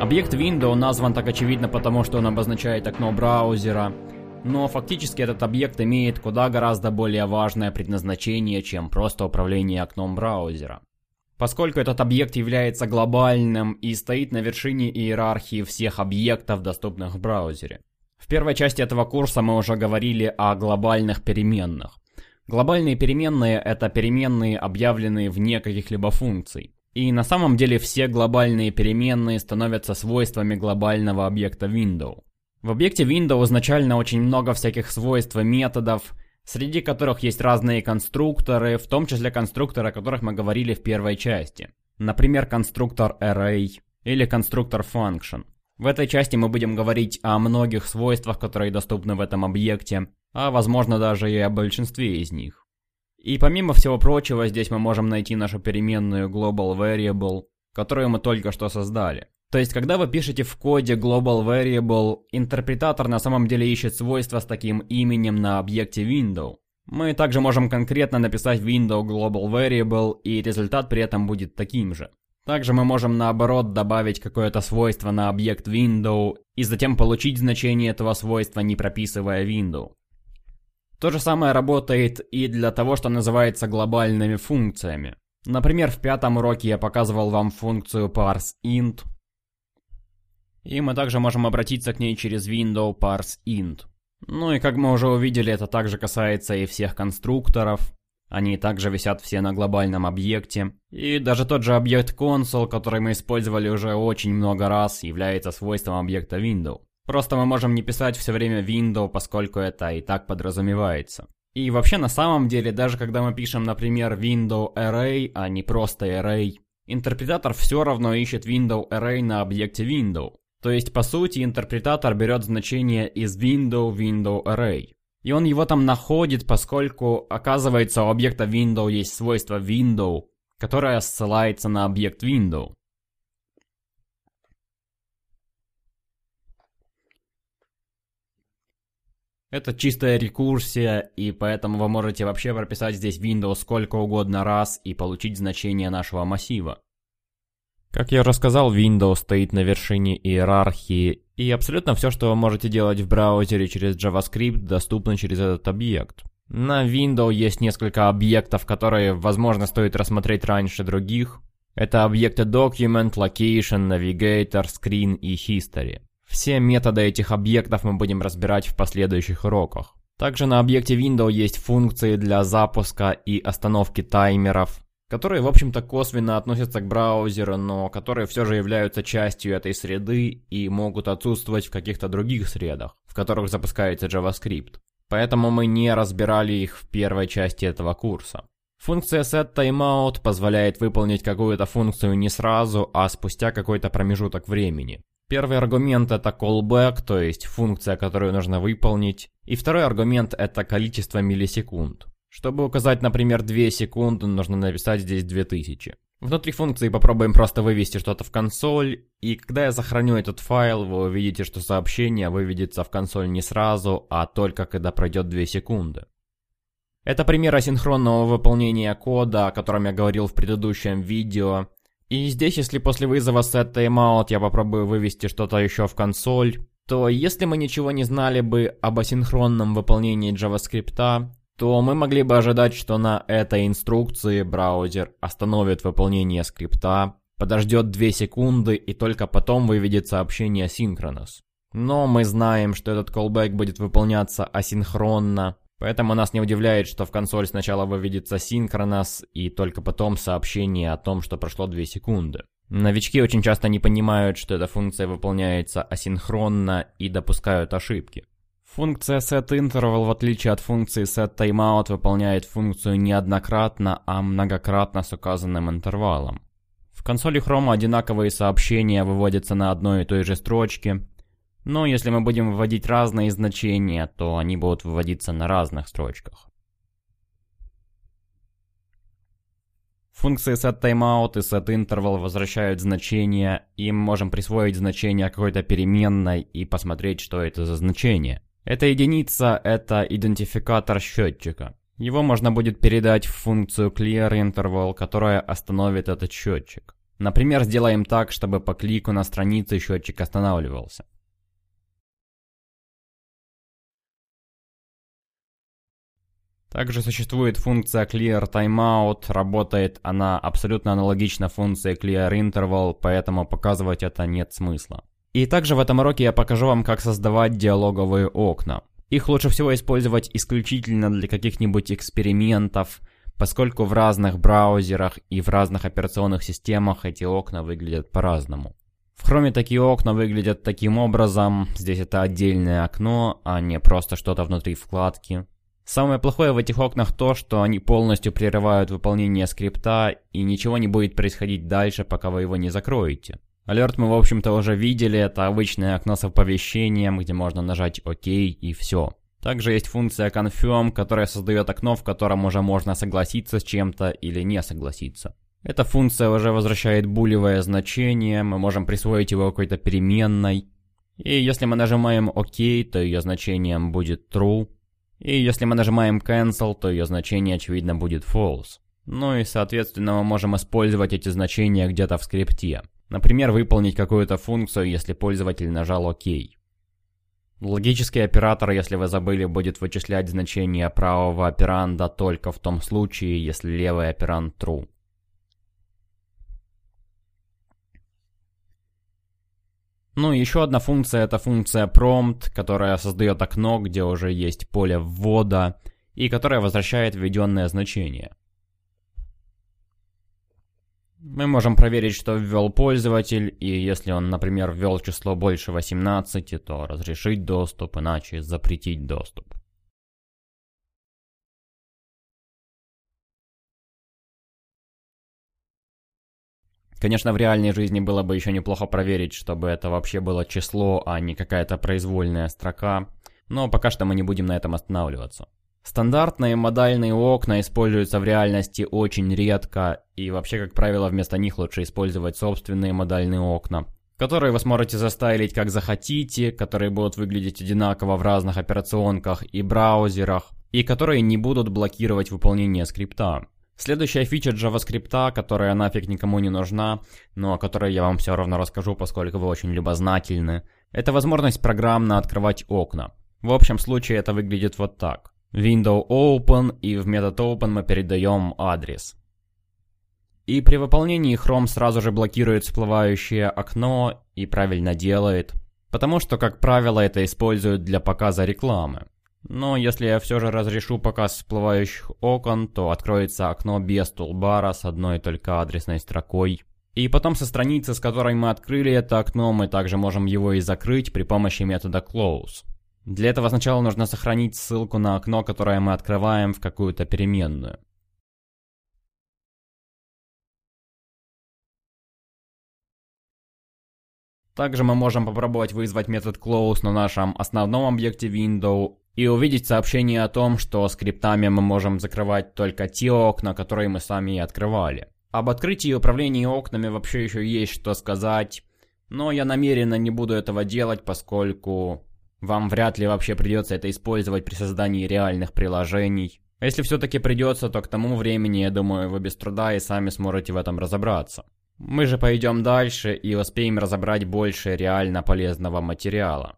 Объект Window назван так очевидно потому, что он обозначает окно браузера, но фактически этот объект имеет куда гораздо более важное предназначение, чем просто управление окном браузера. Поскольку этот объект является глобальным и стоит на вершине иерархии всех объектов, доступных в браузере. В первой части этого курса мы уже говорили о глобальных переменных. Глобальные переменные — это переменные, объявленные вне каких-либо функций. И на самом деле все глобальные переменные становятся свойствами глобального объекта window. В объекте window изначально очень много всяких свойств и методов, среди которых есть разные конструкторы, в том числе конструкторы, о которых мы говорили в первой части. Например, конструктор array или конструктор function. В этой части мы будем говорить о многих свойствах, которые доступны в этом объекте, а возможно даже и о большинстве из них. И помимо всего прочего, здесь мы можем найти нашу переменную global variable, которую мы только что создали. То есть, когда вы пишете в коде global variable, интерпретатор на самом деле ищет свойства с таким именем на объекте window. Мы также можем конкретно написать window global variable, и результат при этом будет таким же. Также мы можем наоборот добавить какое-то свойство на объект window, и затем получить значение этого свойства, не прописывая window. То же самое работает и для того, что называется глобальными функциями. Например, в пятом уроке я показывал вам функцию parseInt. И мы также можем обратиться к ней через window parseInt. Ну и как мы уже увидели, это также касается и всех конструкторов. Они также висят все на глобальном объекте. И даже тот же объект console, который мы использовали уже очень много раз, является свойством объекта window. Просто мы можем не писать все время window, поскольку это и так подразумевается. И вообще на самом деле, даже когда мы пишем, например, window array, а не просто array, интерпретатор все равно ищет window array на объекте window. То есть, по сути, интерпретатор берет значение из window window array. И он его там находит, поскольку, оказывается, у объекта window есть свойство window, которое ссылается на объект window. Это чистая рекурсия, и поэтому вы можете вообще прописать здесь Windows сколько угодно раз и получить значение нашего массива. Как я уже сказал, Windows стоит на вершине иерархии, и абсолютно все, что вы можете делать в браузере через JavaScript, доступно через этот объект. На Windows есть несколько объектов, которые, возможно, стоит рассмотреть раньше других. Это объекты Document, Location, Navigator, Screen и History. Все методы этих объектов мы будем разбирать в последующих уроках. Также на объекте Windows есть функции для запуска и остановки таймеров, которые, в общем-то, косвенно относятся к браузеру, но которые все же являются частью этой среды и могут отсутствовать в каких-то других средах, в которых запускается JavaScript. Поэтому мы не разбирали их в первой части этого курса. Функция setTimeout позволяет выполнить какую-то функцию не сразу, а спустя какой-то промежуток времени. Первый аргумент это callback, то есть функция, которую нужно выполнить. И второй аргумент это количество миллисекунд. Чтобы указать, например, 2 секунды, нужно написать здесь 2000. Внутри функции попробуем просто вывести что-то в консоль, и когда я сохраню этот файл, вы увидите, что сообщение выведется в консоль не сразу, а только когда пройдет 2 секунды. Это пример асинхронного выполнения кода, о котором я говорил в предыдущем видео, и здесь, если после вызова set timeout я попробую вывести что-то еще в консоль, то если мы ничего не знали бы об асинхронном выполнении JavaScript, то мы могли бы ожидать, что на этой инструкции браузер остановит выполнение скрипта, подождет 2 секунды и только потом выведет сообщение asynchronous. Но мы знаем, что этот callback будет выполняться асинхронно, Поэтому нас не удивляет, что в консоль сначала выведется синхронос и только потом сообщение о том, что прошло 2 секунды. Новички очень часто не понимают, что эта функция выполняется асинхронно и допускают ошибки. Функция setInterval, в отличие от функции setTimeout, выполняет функцию неоднократно, а многократно с указанным интервалом. В консоли Chrome одинаковые сообщения выводятся на одной и той же строчке, но если мы будем вводить разные значения, то они будут выводиться на разных строчках. Функции setTimeout и setInterval возвращают значения, и мы можем присвоить значение какой-то переменной и посмотреть, что это за значение. Эта единица – это идентификатор счетчика. Его можно будет передать в функцию clearInterval, которая остановит этот счетчик. Например, сделаем так, чтобы по клику на странице счетчик останавливался. Также существует функция Clear Timeout, работает она абсолютно аналогично функции Clear Interval, поэтому показывать это нет смысла. И также в этом уроке я покажу вам, как создавать диалоговые окна. Их лучше всего использовать исключительно для каких-нибудь экспериментов, поскольку в разных браузерах и в разных операционных системах эти окна выглядят по-разному. В Chrome такие окна выглядят таким образом, здесь это отдельное окно, а не просто что-то внутри вкладки. Самое плохое в этих окнах то, что они полностью прерывают выполнение скрипта и ничего не будет происходить дальше, пока вы его не закроете. Алерт мы, в общем-то, уже видели, это обычное окно с оповещением, где можно нажать ОК и все. Также есть функция Confirm, которая создает окно, в котором уже можно согласиться с чем-то или не согласиться. Эта функция уже возвращает булевое значение, мы можем присвоить его какой-то переменной. И если мы нажимаем ОК, то ее значением будет True. И если мы нажимаем Cancel, то ее значение очевидно будет False. Ну и соответственно мы можем использовать эти значения где-то в скрипте. Например, выполнить какую-то функцию, если пользователь нажал ОК. Логический оператор, если вы забыли, будет вычислять значение правого операнда только в том случае, если левый операнд true. Ну, еще одна функция это функция prompt, которая создает окно, где уже есть поле ввода, и которая возвращает введенное значение. Мы можем проверить, что ввел пользователь, и если он, например, ввел число больше 18, то разрешить доступ, иначе запретить доступ. Конечно, в реальной жизни было бы еще неплохо проверить, чтобы это вообще было число, а не какая-то произвольная строка, но пока что мы не будем на этом останавливаться. Стандартные модальные окна используются в реальности очень редко, и вообще, как правило, вместо них лучше использовать собственные модальные окна, которые вы сможете застайлить как захотите, которые будут выглядеть одинаково в разных операционках и браузерах, и которые не будут блокировать выполнение скрипта. Следующая фича JavaScript, которая нафиг никому не нужна, но о которой я вам все равно расскажу, поскольку вы очень любознательны, это возможность программно открывать окна. В общем случае это выглядит вот так. Window Open и в метод Open мы передаем адрес. И при выполнении Chrome сразу же блокирует всплывающее окно и правильно делает, потому что, как правило, это используют для показа рекламы. Но если я все же разрешу показ всплывающих окон, то откроется окно без тулбара с одной только адресной строкой. И потом со страницы, с которой мы открыли это окно, мы также можем его и закрыть при помощи метода close. Для этого сначала нужно сохранить ссылку на окно, которое мы открываем в какую-то переменную. Также мы можем попробовать вызвать метод close на нашем основном объекте window и увидеть сообщение о том, что скриптами мы можем закрывать только те окна, которые мы сами и открывали. Об открытии и управлении окнами вообще еще есть что сказать, но я намеренно не буду этого делать, поскольку вам вряд ли вообще придется это использовать при создании реальных приложений. Если все-таки придется, то к тому времени, я думаю, вы без труда и сами сможете в этом разобраться. Мы же пойдем дальше и успеем разобрать больше реально полезного материала.